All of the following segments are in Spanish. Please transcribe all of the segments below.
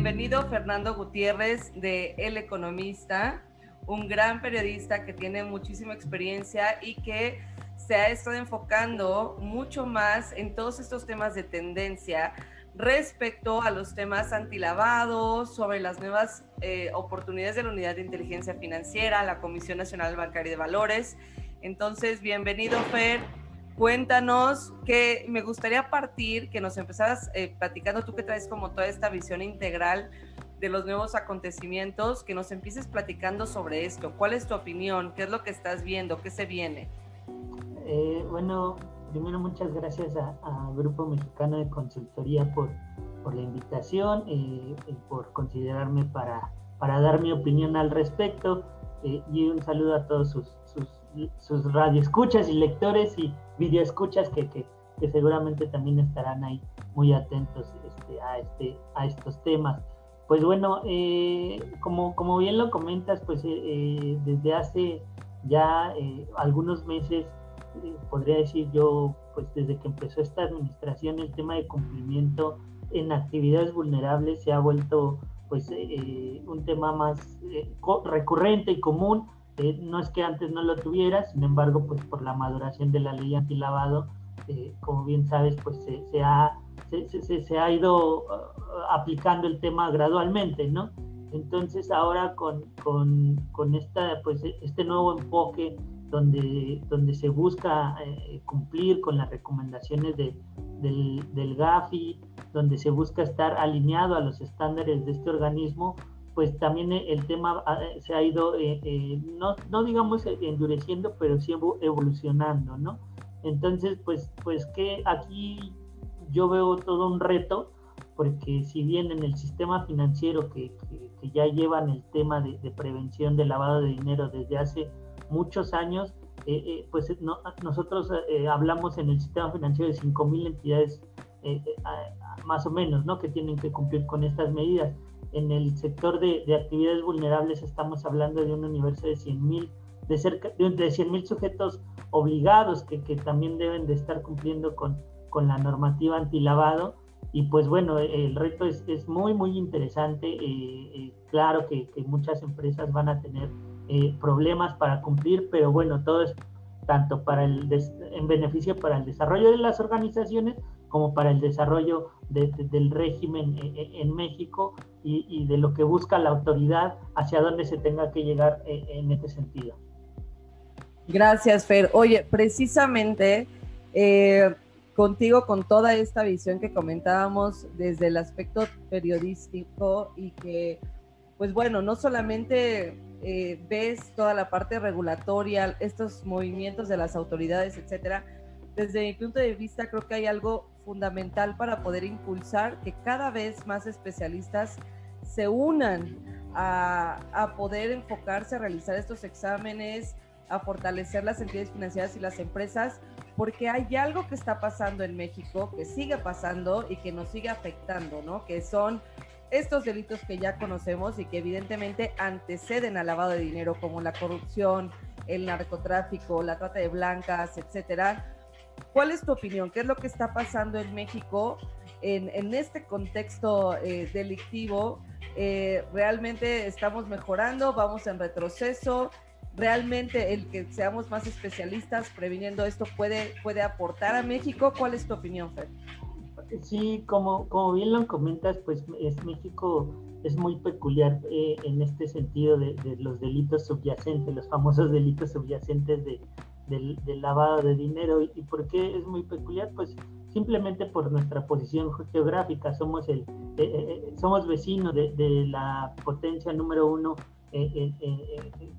Bienvenido Fernando Gutiérrez de El Economista, un gran periodista que tiene muchísima experiencia y que se ha estado enfocando mucho más en todos estos temas de tendencia respecto a los temas antilavados, sobre las nuevas eh, oportunidades de la Unidad de Inteligencia Financiera, la Comisión Nacional Bancaria de Valores. Entonces, bienvenido, Fer. Cuéntanos que me gustaría partir, que nos empezaras eh, platicando tú que traes como toda esta visión integral de los nuevos acontecimientos, que nos empieces platicando sobre esto. ¿Cuál es tu opinión? ¿Qué es lo que estás viendo? ¿Qué se viene? Eh, bueno, primero muchas gracias a, Grupo Mexicano de Consultoría por, por la invitación eh, y por considerarme para, para dar mi opinión al respecto. Eh, y un saludo a todos sus, sus, radioescuchas y lectores y videoescuchas que, que, seguramente también estarán ahí muy atentos este, a, este, a estos temas. Pues bueno, eh, como, como bien lo comentas, pues desde hace ya algunos meses podría decir yo, pues desde que empezó esta administración, el tema de cumplimiento en actividades vulnerables se ha vuelto pues eh, un tema más eh, recurrente y común. Eh, no es que antes no lo tuviera, sin embargo, pues por la maduración de la ley antilavado, como bien sabes, pues se, ha, se, ha ido uh, aplicando el tema gradualmente, ¿no? Entonces ahora con, con, con esta, pues, este nuevo enfoque donde, donde se busca eh, cumplir con las recomendaciones de, del, GAFI, donde se busca estar alineado a los estándares de este organismo, pues también el tema ah, se ha ido, eh, eh, no, no, digamos endureciendo, pero sí evolucionando, ¿no? Entonces, pues, pues que aquí yo veo todo un reto, porque si bien en el sistema financiero que, que, ya llevan el tema de, prevención de lavado de dinero desde hace muchos años, eh, eh, pues nosotros eh, hablamos en el sistema financiero de 5.000 entidades más o menos, ¿no? Que tienen que cumplir con estas medidas. En el sector de, actividades vulnerables estamos hablando de un universo de 100.000 de cerca de, 100.000 sujetos obligados que, que, también deben de estar cumpliendo con, con la normativa antilavado. Y pues bueno, el reto es, es muy, muy interesante. claro que, que, muchas empresas van a tener eh, problemas para cumplir, pero bueno, todo es tanto para el en beneficio para el desarrollo de las organizaciones como para el desarrollo del régimen eh, eh, en, México y, de lo que busca la autoridad hacia dónde se tenga que llegar en este sentido. Gracias, Fer. Oye, precisamente contigo, con toda esta visión que comentábamos desde el aspecto periodístico y que, pues bueno, no solamente eh, ves toda la parte regulatoria, estos movimientos de las autoridades, etcétera, desde mi punto de vista creo que hay algo fundamental para poder impulsar que cada vez más especialistas se unan a, a poder enfocarse a realizar estos exámenes, a fortalecer las entidades financieras y las empresas, porque hay algo que está pasando en México, que sigue pasando y que nos sigue afectando, ¿no? Que son estos delitos que ya conocemos y que evidentemente anteceden al lavado de dinero, como la corrupción, el narcotráfico, la trata de blancas, etcétera. ¿Cuál es tu opinión? ¿Qué es lo que está pasando en México en, este contexto eh, delictivo? Eh, ¿Realmente estamos mejorando? ¿Vamos en retroceso? ¿Realmente el que seamos más especialistas previniendo esto puede, puede aportar a México? ¿Cuál es tu opinión, Fred? Sí, como, como bien lo comentas, pues es, México es muy peculiar eh, en este sentido de, los delitos subyacentes, los famosos delitos subyacentes de, del, lavado de dinero. ¿Y por qué es muy peculiar? Pues simplemente por nuestra posición geográfica. Somos, el, eh, eh, somos vecinos de, la potencia número uno, que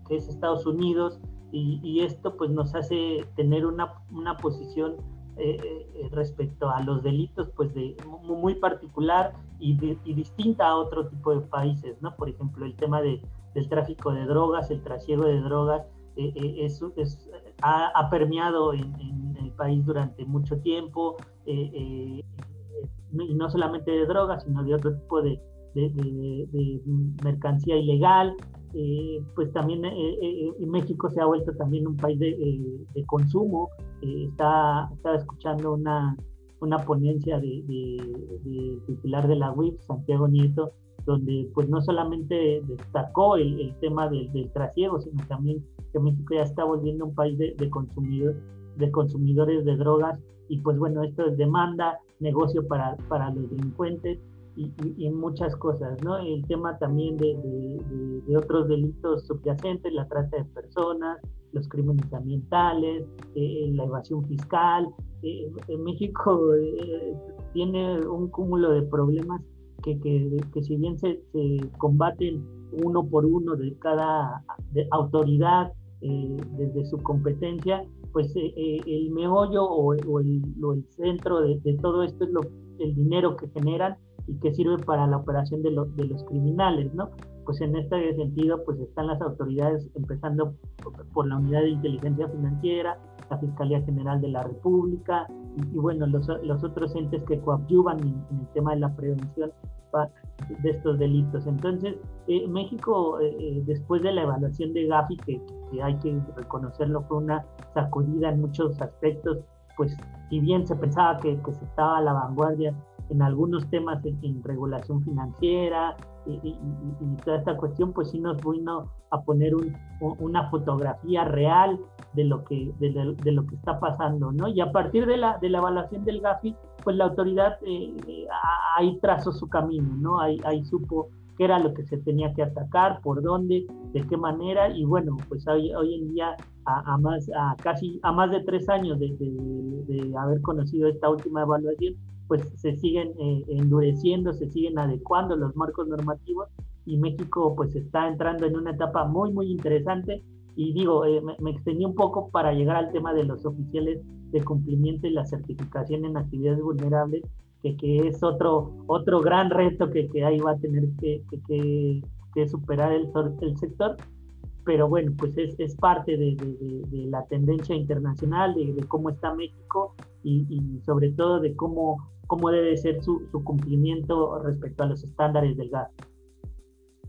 es Estados Unidos, y, y, esto pues nos hace tener una, una posición eh, eh, respecto a los delitos, pues de muy particular y, distinta a otro tipo de países, ¿no? Por ejemplo, el tema de, del tráfico de drogas, el trasiego de drogas, eh, es, ha, permeado en, el país durante mucho tiempo, y no solamente de drogas, sino de otro tipo de, de mercancía ilegal, eh, pues también eh, eh, México se ha vuelto también un país de, consumo. estaba escuchando una, una ponencia de, de, titular de la UIP, Santiago Nieto, donde pues no solamente destacó el, tema del, del, trasiego, sino también que México ya está volviendo un país de, de, consumidor, de consumidores de drogas y pues bueno, esto es demanda, negocio para, para los delincuentes y, y, muchas cosas, ¿no? El tema también de, de, otros delitos subyacentes, la trata de personas, los crímenes ambientales, eh, la evasión fiscal. Eh, en México eh, tiene un cúmulo de problemas que, que, que si bien se, se, combaten uno por uno de cada autoridad desde su competencia, pues el meollo o, o, el, el, centro de, de, todo esto es lo, el dinero que generan y que sirve para la operación de, de los criminales, ¿no? Pues en este sentido, pues están las autoridades, empezando por, la Unidad de Inteligencia Financiera, la Fiscalía General de la República y, bueno, los, los, otros entes que coadyuvan en, el tema de la prevención de estos delitos. Entonces, eh, México, eh, eh, después de la evaluación de Gafi, que, que, hay que reconocerlo, fue una sacudida en muchos aspectos, pues si bien se pensaba que, que se estaba a la vanguardia en algunos temas en, regulación financiera y, toda esta cuestión, pues sí nos vino a poner una fotografía real de lo que de, lo que está pasando, ¿no? Y a partir de la, de la evaluación del GAFI, pues la autoridad eh, eh, ahí trazó su camino, ¿no? Ahí, ahí supo qué era lo que se tenía que atacar, por dónde, de qué manera, y bueno, pues hoy, en día, a, más, a casi a más de tres años de, de haber conocido esta última evaluación, pues se siguen eh, endureciendo, se siguen adecuando los marcos normativos y México pues está entrando en una etapa muy muy interesante. Y digo, eh, me, extendí un poco para llegar al tema de los oficiales de cumplimiento y la certificación en actividades vulnerables, que, que es otro, otro gran reto que, que ahí va a tener que, que, superar el, el sector pero bueno, pues es, es parte de, de, de, la tendencia internacional, de, cómo está México y, y, sobre todo de cómo cómo debe ser su, cumplimiento respecto a los estándares del gas.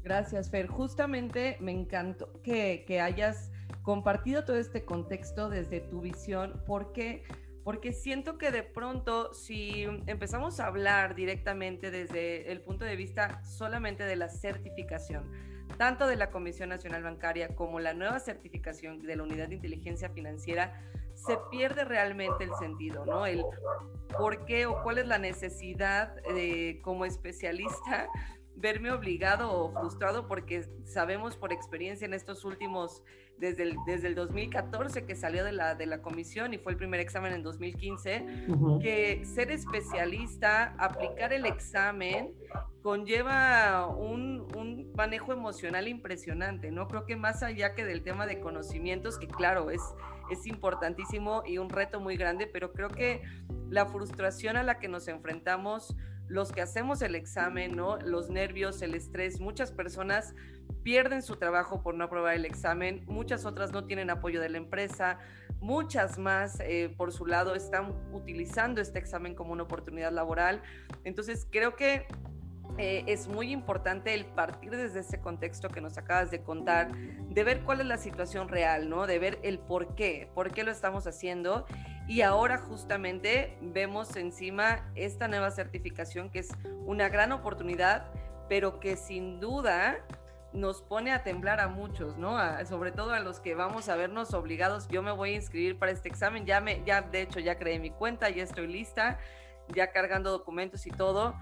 Gracias, Fer. Justamente me encantó que, que hayas compartido todo este contexto desde tu visión, porque porque siento que de pronto si empezamos a hablar directamente desde el punto de vista solamente de la certificación, tanto de la Comisión Nacional Bancaria como la nueva certificación de la Unidad de Inteligencia Financiera, se pierde realmente el sentido, ¿no? El por qué o cuál es la necesidad de, como especialista verme obligado o frustrado porque sabemos por experiencia en estos últimos, desde el, desde el 2014 que salió de la, de la comisión y fue el primer examen en 2015, que ser especialista, aplicar el examen, conlleva un, un, manejo emocional impresionante, ¿no? Creo que más allá que del tema de conocimientos, que claro, es, es importantísimo y un reto muy grande, pero creo que la frustración a la que nos enfrentamos los que hacemos el examen, ¿no? Los nervios, el estrés, muchas personas pierden su trabajo por no aprobar el examen, muchas otras no tienen apoyo de la empresa, muchas más eh, por su lado están utilizando este examen como una oportunidad laboral. Entonces creo que eh, es muy importante el partir desde ese contexto que nos acabas de contar, de ver cuál es la situación real, ¿no? De ver el por qué, por qué lo estamos haciendo. Y ahora justamente vemos encima esta nueva certificación que es una gran oportunidad, pero que sin duda nos pone a temblar a muchos, ¿no? sobre todo a los que vamos a vernos obligados. Yo me voy a inscribir para este examen, ya me, ya de hecho ya creé mi cuenta, ya estoy lista, ya cargando documentos y todo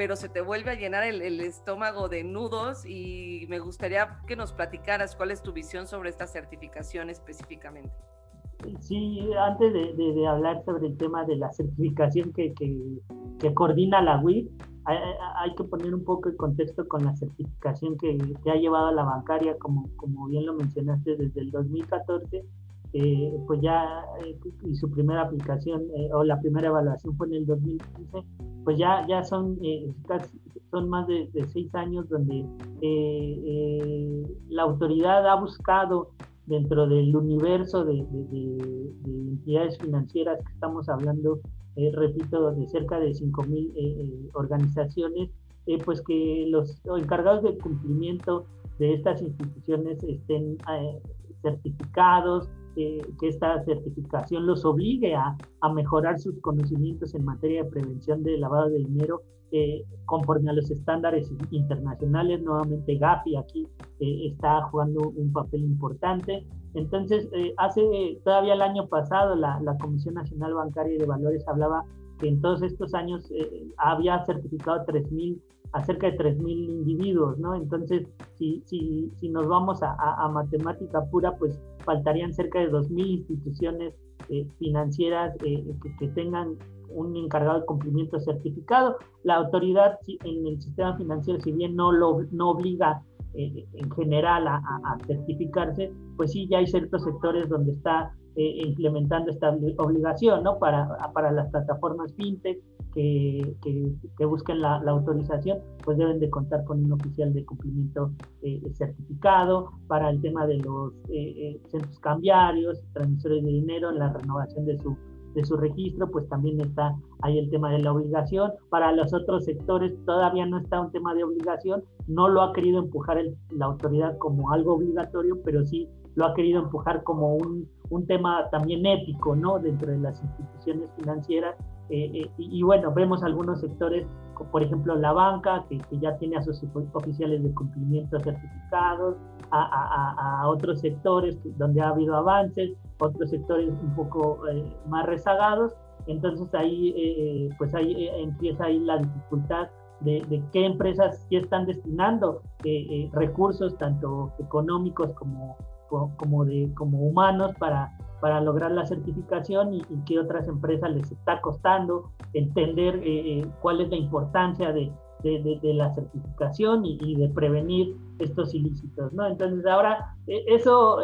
pero se te vuelve a llenar el, estómago de nudos y me gustaría que nos platicaras cuál es tu visión sobre esta certificación específicamente. Sí, antes de, hablar sobre el tema de la certificación que, que, coordina la WIC, hay, que poner un poco el contexto con la certificación que, ha llevado a la bancaria, como, como bien lo mencionaste, desde el 2014 eh, pues ya eh, y su primera aplicación eh, o la primera evaluación fue en el 2015, pues ya, ya son, son más de, seis años donde la autoridad ha buscado dentro del universo de, entidades financieras que estamos hablando, repito, de cerca de 5.000 organizaciones, pues que los encargados del cumplimiento de estas instituciones estén certificados, que esta certificación los obligue a, a, mejorar sus conocimientos en materia de prevención de lavado de dinero eh, conforme a los estándares internacionales. Nuevamente Gafi aquí eh, está jugando un papel importante. Entonces, eh, hace todavía el año pasado la, la, Comisión Nacional Bancaria y de Valores hablaba que en todos estos años había certificado 3.000 a cerca de 3.000 individuos, ¿no? Entonces, si, si, si nos vamos a, a, matemática pura, pues faltarían cerca de 2.000 instituciones eh, financieras eh, que, que, tengan un encargado de cumplimiento certificado. La autoridad en el sistema financiero, si bien no, lo, no obliga eh, en general a, a, certificarse, pues sí, ya hay ciertos sectores donde está implementando esta obligación, ¿no? Para, para las plataformas fintech, que, que, busquen la, autorización, pues deben de contar con un oficial de cumplimiento eh, certificado para el tema de los eh, eh, centros cambiarios, transmisores de dinero, la renovación de su, de su registro, pues también está ahí el tema de la obligación. Para los otros sectores todavía no está un tema de obligación, no lo ha querido empujar la autoridad como algo obligatorio, pero sí lo ha querido empujar como un, un tema también ético, ¿no? Dentro de las instituciones financieras eh, eh, y, bueno, vemos algunos sectores, por ejemplo la banca, que, ya tiene a sus oficiales de cumplimiento certificados, a, otros sectores donde ha habido avances, otros sectores un poco eh, más rezagados. Entonces ahí, pues ahí empieza ahí la dificultad de, de, qué empresas sí están destinando recursos, tanto económicos como, como, de, como humanos, para para lograr la certificación y, y que otras empresas les está costando entender eh, eh, cuál es la importancia de, de, de, la certificación y, y, de prevenir estos ilícitos, ¿no? Entonces ahora eh, eso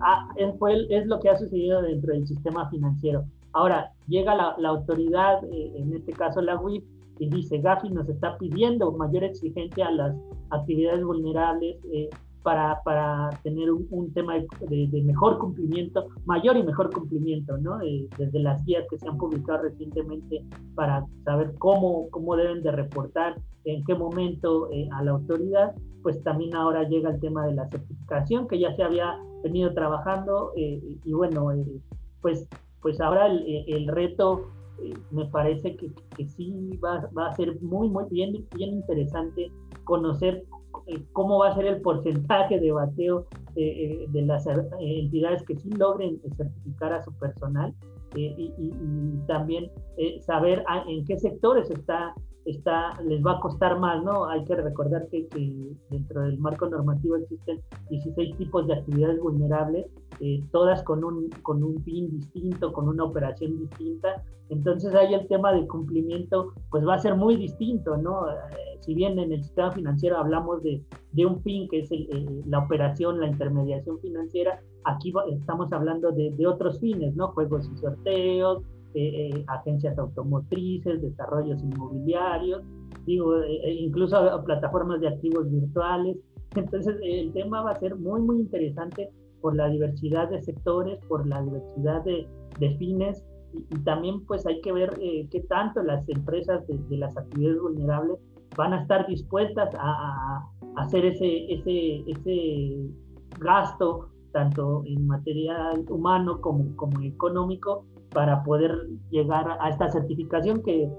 ah, es, lo que ha sucedido dentro del sistema financiero. Ahora llega la, la autoridad, en este caso la UIF, y dice, Gafi nos está pidiendo mayor exigencia a las actividades vulnerables para, para tener un, tema de, mejor cumplimiento, mayor y mejor cumplimiento, ¿no? Eh, desde las guías que se han publicado recientemente para saber cómo, cómo deben de reportar, en qué momento eh, a la autoridad, pues también ahora llega el tema de la certificación que ya se había venido trabajando eh, y bueno, pues, pues ahora el, el reto me parece que, que sí va, va, a ser muy, muy bien, bien interesante conocer eh, cómo va a ser el porcentaje de bateo eh, eh, de las entidades que sí logren certificar a su personal y, también saber en qué sectores está, está, les va a costar más, ¿no? Hay que recordar que, dentro del marco normativo existen 16 tipos de actividades vulnerables, todas con un, con un fin distinto, con una operación distinta. Entonces ahí el tema de cumplimiento pues va a ser muy distinto, ¿no? si bien en el sistema financiero hablamos de, de un fin que es la operación, la intermediación financiera, aquí estamos hablando de, de otros fines, ¿no? Juegos y sorteos, eh, eh, agencias automotrices, desarrollos inmobiliarios, digo, eh, incluso plataformas de activos virtuales. Entonces, el tema va a ser muy, muy interesante por la diversidad de sectores, por la diversidad de, de fines y, también pues hay que ver qué tanto las empresas de, de, las actividades vulnerables van a estar dispuestas a, hacer ese, ese, ese gasto, tanto en material humano como, como económico, para poder llegar a esta certificación que,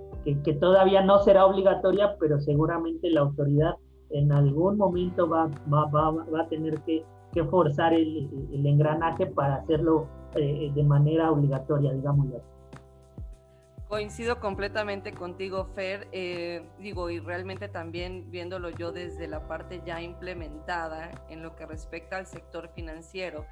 que, todavía no será obligatoria, pero seguramente la autoridad en algún momento va, va, va, va a tener que, que forzar el, el, engranaje para hacerlo eh, de manera obligatoria, digamos así. Coincido completamente contigo, Fer. Eh, digo, y realmente también viéndolo yo desde la parte ya implementada en lo que respecta al sector financiero,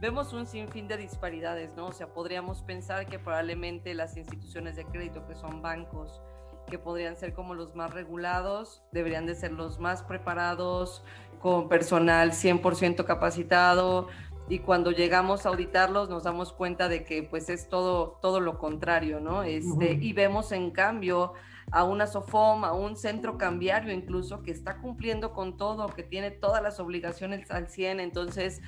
vemos un sinfín de disparidades, ¿no? O sea, podríamos pensar que probablemente las instituciones de crédito, que son bancos, que podrían ser como los más regulados, deberían de ser los más preparados, con personal 100% capacitado, y cuando llegamos a auditarlos nos damos cuenta de que pues es todo, todo lo contrario, ¿no? Este, Y vemos en cambio a una SOFOM, a un centro cambiario incluso, que está cumpliendo con todo, que tiene todas las obligaciones al 100, entonces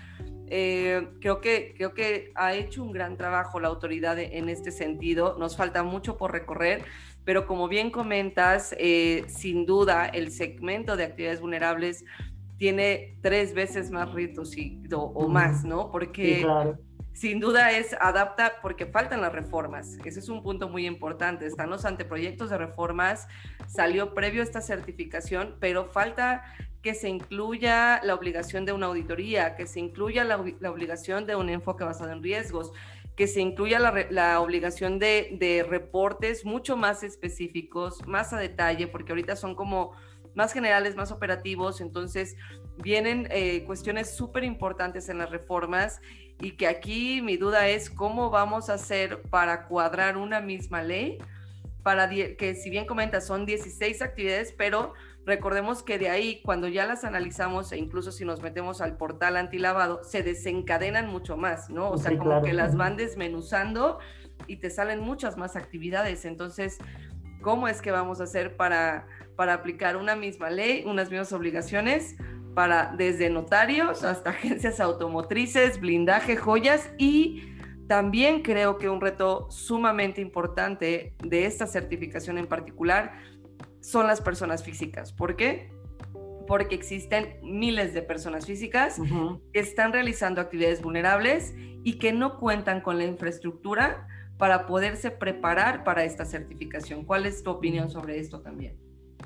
eh, creo, que, creo que ha hecho un gran trabajo la autoridad en este sentido, nos falta mucho por recorrer, pero como bien comentas, eh, sin duda el segmento de actividades vulnerables tiene tres veces más ritos y, o, más, ¿no? Porque sin duda es adapta porque faltan las reformas. Ese es un punto muy importante. Están los anteproyectos de reformas, salió previo esta certificación, pero falta que se incluya la obligación de una auditoría, que se incluya la, obligación de un enfoque basado en riesgos, que se incluya la, obligación de, reportes mucho más específicos, más a detalle, porque ahorita son como más generales, más operativos, entonces vienen eh, cuestiones súper importantes en las reformas y que aquí mi duda es cómo vamos a hacer para cuadrar una misma ley, para que si bien comenta son 16 actividades, pero recordemos que de ahí cuando ya las analizamos e incluso si nos metemos al portal antilavado, se desencadenan mucho más, ¿no? O sea, como que las van desmenuzando y te salen muchas más actividades. Entonces, ¿cómo es que vamos a hacer para, para aplicar una misma ley, unas mismas obligaciones? para desde notarios hasta agencias automotrices, blindaje, joyas y también creo que un reto sumamente importante de esta certificación en particular son las personas físicas. ¿Por qué? Porque existen miles de personas físicas que están realizando actividades vulnerables y que no cuentan con la infraestructura para poderse preparar para esta certificación. ¿Cuál es tu opinión sobre esto también?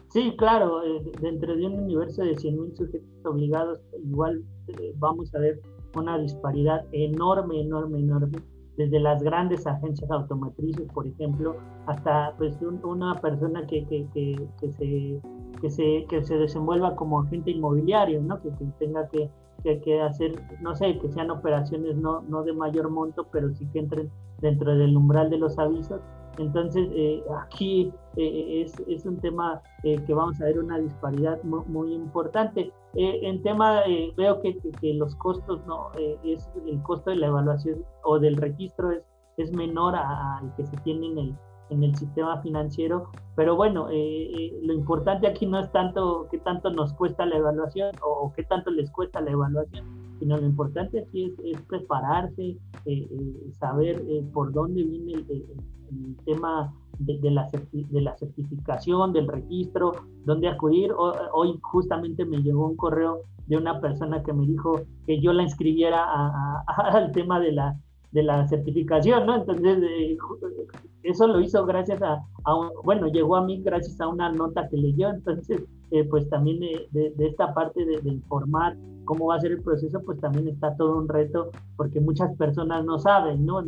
Sí, claro, eh, dentro de un universo de 100.000 sujetos obligados, igual eh, vamos a ver una disparidad enorme, enorme, enorme, desde las grandes agencias automotrices, por ejemplo, hasta pues una persona que, que, que, que, se, que, se, que se desenvuelva como agente inmobiliario, ¿no? que, tenga que, hacer, no sé, que sean operaciones no, no de mayor monto, pero sí que entren dentro del umbral de los avisos entonces, eh, aquí eh, es, es, un tema eh, que vamos a ver una disparidad muy, importante. en tema, veo que, que, los costos, no es el costo de la evaluación o del registro es, es menor al que se tiene en el, en el sistema financiero, pero bueno, lo importante aquí no es tanto qué tanto nos cuesta la evaluación o, qué tanto les cuesta la evaluación, sino lo importante aquí es, prepararse, saber por dónde viene el el tema de, la, de, la, certificación, del registro, dónde acudir. Hoy justamente me llegó un correo de una persona que me dijo que yo la inscribiera al tema de la, de la certificación, ¿no? Entonces, eh, eso lo hizo gracias a, bueno, llegó a mí gracias a una nota que leyó, entonces, eh, pues también de, esta parte de, informar cómo va a ser el proceso, pues también está todo un reto, porque muchas personas no saben, ¿no?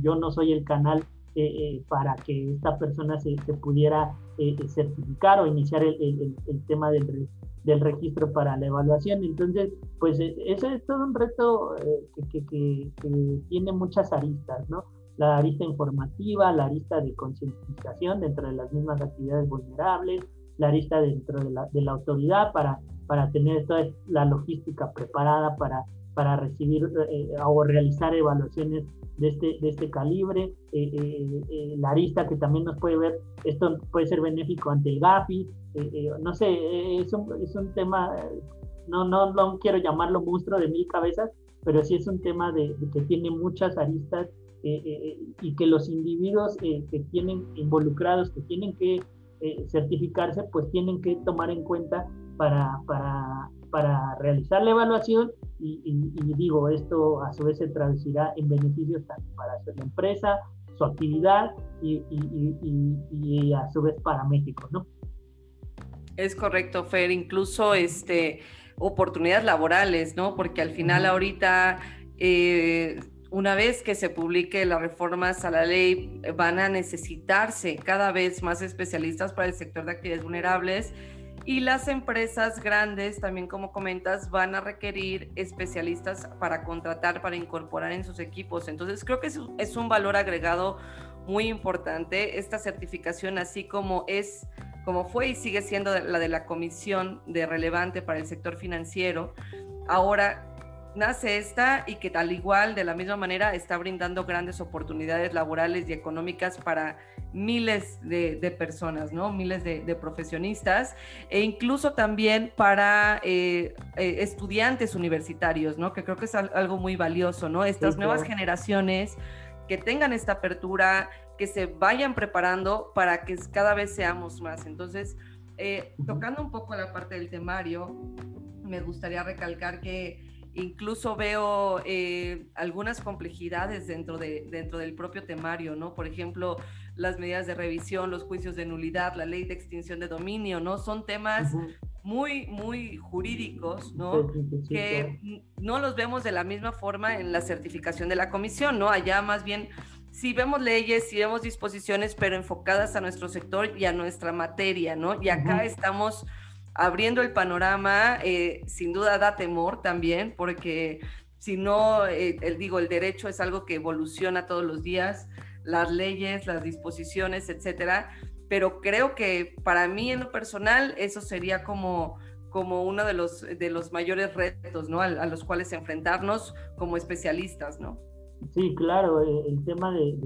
Yo no soy el canal eh, eh, para que esta persona se, pudiera eh, certificar o iniciar el, tema del, del, registro para la evaluación. Entonces, pues ese es todo un reto que, que, tiene muchas aristas, ¿no? La arista informativa, la arista de concientización dentro de las mismas actividades vulnerables, la arista dentro de la, de la autoridad para, para tener toda la logística preparada para, para recibir o realizar evaluaciones de este, de este calibre, eh, eh, eh, la arista que también nos puede ver, esto puede ser benéfico ante el GAFI, no sé, es un, es un tema, no, no, no quiero llamarlo monstruo de mil cabezas, pero sí es un tema de, que tiene muchas aristas y que los individuos que tienen involucrados, que tienen que certificarse, pues tienen que tomar en cuenta para, para, para realizar la evaluación y, digo, esto a su vez se traducirá en beneficios tanto para la empresa, su actividad y, y, a su vez para México, ¿no? Es correcto, Fer, incluso este, oportunidades laborales, ¿no? Porque al final ahorita, eh, una vez que se publique las reformas a la ley, van a necesitarse cada vez más especialistas para el sector de actividades vulnerables y las empresas grandes, también como comentas, van a requerir especialistas para contratar, para incorporar en sus equipos. Entonces, creo que es, un valor agregado muy importante esta certificación, así como es, como fue y sigue siendo la de la Comisión de Relevante para el Sector Financiero. Ahora nace esta y que tal igual, de la misma manera, está brindando grandes oportunidades laborales y económicas para miles de, personas, ¿no? Miles de, profesionistas e incluso también para eh, eh, estudiantes universitarios, ¿no? Que creo que es algo muy valioso, ¿no? Estas nuevas generaciones que tengan esta apertura, que se vayan preparando para que cada vez seamos más. Entonces, eh, tocando un poco la parte del temario, me gustaría recalcar que incluso veo eh, algunas complejidades dentro, de, dentro del propio temario, ¿no? Por ejemplo, las medidas de revisión, los juicios de nulidad, la ley de extinción de dominio, ¿no? Son temas muy, muy jurídicos, ¿no? que no los vemos de la misma forma en la certificación de la comisión, ¿no? Allá más bien si vemos leyes, si vemos disposiciones, pero enfocadas a nuestro sector y a nuestra materia, ¿no? Y acá estamos abriendo el panorama, eh, sin duda da temor también, porque si no, eh, el, digo, el derecho es algo que evoluciona todos los días, las leyes, las disposiciones, etcétera, pero creo que para mí en lo personal eso sería como como uno de los, de los mayores retos, ¿no? A, a los cuales enfrentarnos como especialistas, ¿no? Sí, claro, el tema de,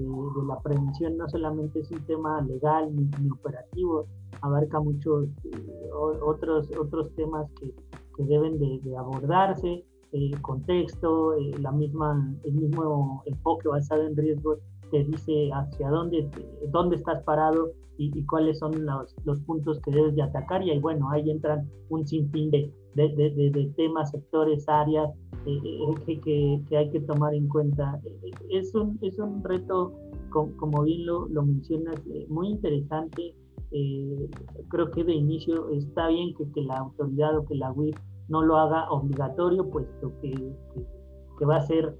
la prevención no solamente es un tema legal ni, operativo, abarca muchos eh, otros, otros temas que, deben de, abordarse, el contexto, eh, la misma, el mismo enfoque basado en riesgos te dice hacia dónde, dónde estás parado y, cuáles son los, los, puntos que debes de atacar y ahí, bueno, ahí entran un sinfín de, de temas, sectores, áreas eh, eh, que, que, hay que tomar en cuenta. Eh, es un, es un reto, como, bien lo, lo mencionas, muy interesante. creo que de inicio está bien que, que, la autoridad o que la UIF no lo haga obligatorio, puesto que, que va a ser,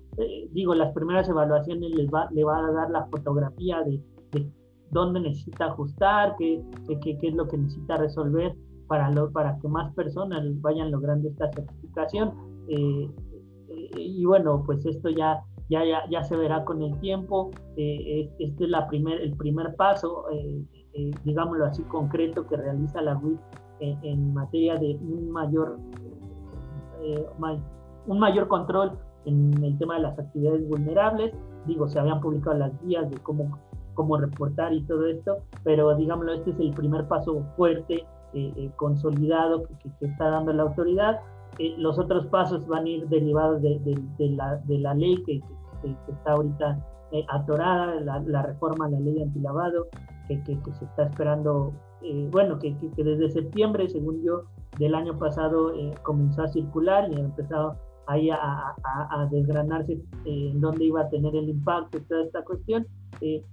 digo, las primeras evaluaciones les va, le va a dar la fotografía de, de dónde necesita ajustar, qué, qué, qué, es lo que necesita resolver para, lo, para que más personas vayan logrando esta certificación. Eh, y bueno, pues esto ya, ya, ya, se verá con el tiempo. Eh, este es la primer, el primer paso, eh, eh, digámoslo así, concreto que realiza la WIP en, materia de un mayor, un mayor control en el tema de las actividades vulnerables. Digo, se habían publicado las guías de cómo, cómo reportar y todo esto, pero digámoslo, este es el primer paso fuerte, consolidado que, que está dando la autoridad eh, los otros pasos van a ir derivados de, la, de la, ley que, está ahorita eh, atorada, la, reforma a la ley antilavado, que, que, se está esperando, eh, bueno, que, desde septiembre, según yo, del año pasado comenzó a circular y ha empezado ahí a, a, desgranarse en dónde iba a tener el impacto y toda esta cuestión,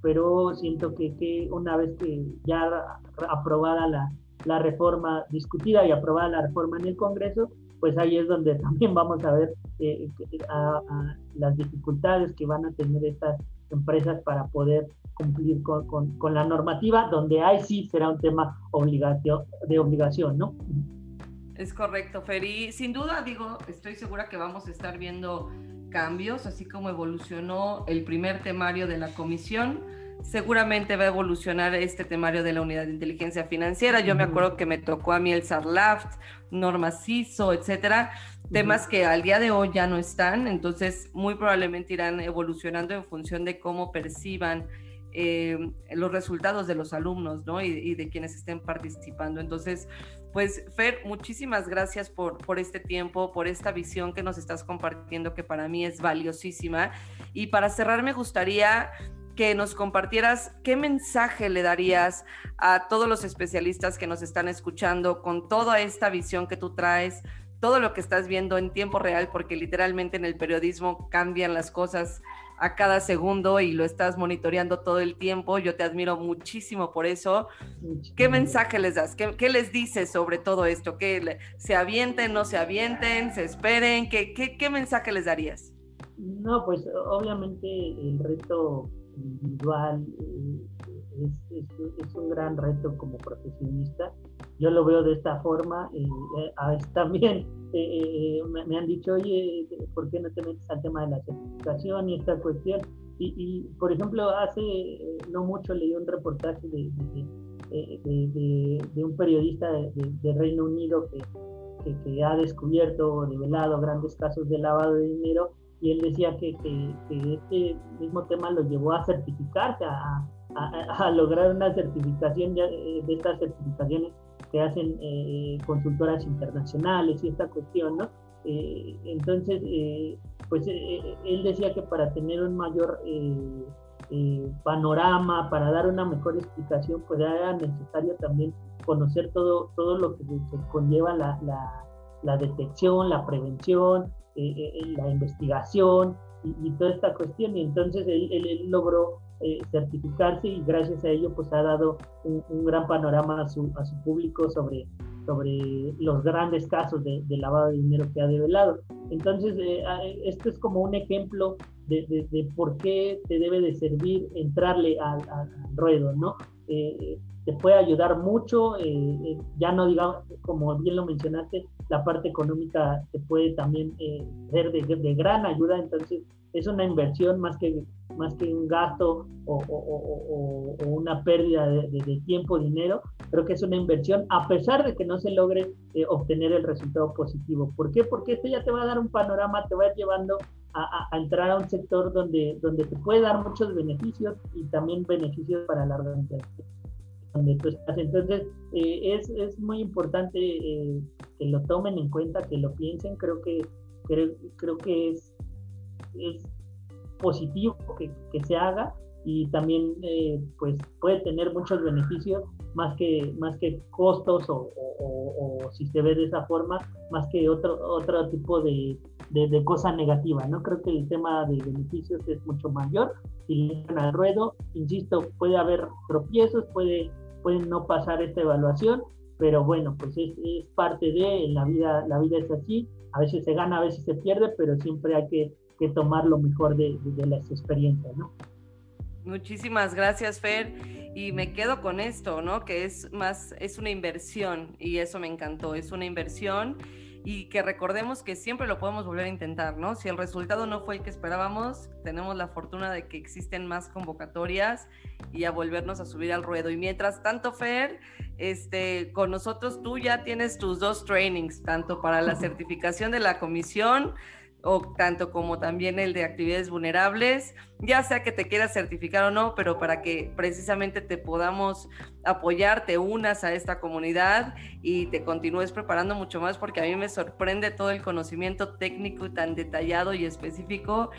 pero siento que, que una vez que ya aprobada la, la reforma, discutida y aprobada la reforma en el Congreso, pues ahí es donde también vamos a ver eh, las dificultades que van a tener estas empresas para poder cumplir con, con, la normativa, donde ahí sí será un tema obligación, de obligación, ¿no? Es correcto, Feri. Sin duda, digo, estoy segura que vamos a estar viendo cambios, así como evolucionó el primer temario de la comisión seguramente va a evolucionar este temario de la unidad de inteligencia financiera. Yo me acuerdo que me tocó a mí el SARLAFT, Norma CISO, etcétera, temas que al día de hoy ya no están, entonces muy probablemente irán evolucionando en función de cómo perciban eh, los resultados de los alumnos, ¿no? Y, de quienes estén participando. Entonces, pues, Fer, muchísimas gracias por, por este tiempo, por esta visión que nos estás compartiendo, que para mí es valiosísima. Y para cerrar, me gustaría que nos compartieras qué mensaje le darías a todos los especialistas que nos están escuchando con toda esta visión que tú traes, todo lo que estás viendo en tiempo real, porque literalmente en el periodismo cambian las cosas a cada segundo y lo estás monitoreando todo el tiempo. Yo te admiro muchísimo por eso. ¿Qué mensaje les das? ¿Qué, les dices sobre todo esto? ¿Que se avienten, no se avienten, se esperen? ¿Qué, qué, qué mensaje les darías? No, pues obviamente el reto individual, eh, es, es, un gran reto como profesionista. Yo lo veo de esta forma. Eh, eh también eh, me, han dicho, oye, ¿por qué no te metes al tema de la certificación y esta cuestión? Y, por ejemplo, hace no mucho leí un reportaje de, de, de, un periodista de, Reino Unido que, que, que, ha descubierto o revelado grandes casos de lavado de dinero y él decía que, que, este mismo tema lo llevó a certificarse, a, a, lograr una certificación eh, de, estas certificaciones que hacen eh, consultoras internacionales y esta cuestión, ¿no? Eh, entonces, pues él decía que para tener un mayor panorama, para dar una mejor explicación, pues era necesario también conocer todo, todo lo que, conlleva la, la detección, la prevención, la investigación y, toda esta cuestión. Y entonces él, logró certificarse y gracias a ello pues ha dado un, gran panorama a su, a su público sobre sobre los grandes casos de, lavado de dinero que ha develado. Entonces, eh, esto es como un ejemplo de, de, por qué te debe de servir entrarle al, ruedo, ¿no? Eh, te puede ayudar mucho, eh, ya no digamos, como bien lo mencionaste, la parte económica te puede también ser de, de, gran ayuda, entonces es una inversión más que, más que un gasto o, o, una pérdida de, tiempo, dinero, creo que es una inversión a pesar de que no se logre eh, obtener el resultado positivo. ¿Por qué? Porque esto ya te va a dar un panorama, te va a ir llevando a, entrar a un sector donde, donde te puede dar muchos beneficios y también beneficios para la organización donde. Entonces, eh, es, es, muy importante eh, que lo tomen en cuenta, que lo piensen. Creo que, creo, creo que es es positivo que, que se haga y también eh, pues puede tener muchos beneficios más que más que costos o, o, si se ve de esa forma más que otro otro tipo de, de, cosa negativa no creo que el tema de beneficios es mucho mayor si le al ruedo insisto puede haber tropiezos puede pueden no pasar esta evaluación pero bueno pues es, es parte de la vida la vida es así a veces se gana a veces se pierde pero siempre hay que que tomar lo mejor de, las experiencias, ¿no? Muchísimas gracias, Fer. Y me quedo con esto, ¿no? Que es más, es una inversión y eso me encantó, es una inversión y que recordemos que siempre lo podemos volver a intentar, ¿no? Si el resultado no fue el que esperábamos, tenemos la fortuna de que existen más convocatorias y a volvernos a subir al ruedo. Y mientras tanto, Fer, este, con nosotros tú ya tienes tus dos trainings, tanto para la certificación de la comisión, o tanto como también el de actividades vulnerables, ya sea que te quieras certificar o no, pero para que precisamente te podamos apoyar, te unas a esta comunidad y te continúes preparando mucho más, porque a mí me sorprende todo el conocimiento técnico tan detallado y específico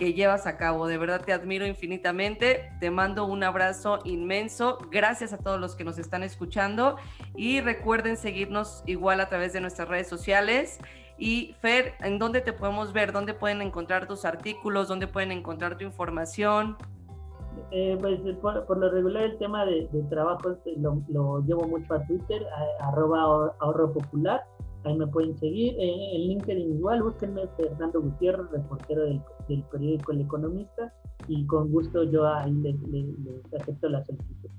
que llevas a cabo. De verdad te admiro infinitamente. Te mando un abrazo inmenso. Gracias a todos los que nos están escuchando y recuerden seguirnos igual a través de nuestras redes sociales y Fer, ¿en dónde te podemos ver? ¿Dónde pueden encontrar tus artículos? ¿Dónde pueden encontrar tu información? Eh, pues por, lo regular el tema de, trabajo este, lo, llevo mucho a Twitter, arroba ahorro popular, ahí me pueden seguir, eh, en LinkedIn igual, búsquenme Fernando Gutiérrez, reportero del, periódico El Economista, y con gusto yo ahí les, acepto la solicitud.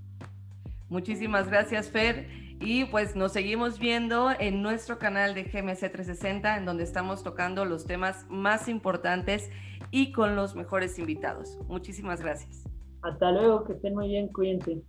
Muchísimas gracias, Fer. Y pues nos seguimos viendo en nuestro canal de GMC 360, en donde estamos tocando los temas más importantes y con los mejores invitados. Muchísimas gracias. Hasta luego, que estén muy bien, cuídense.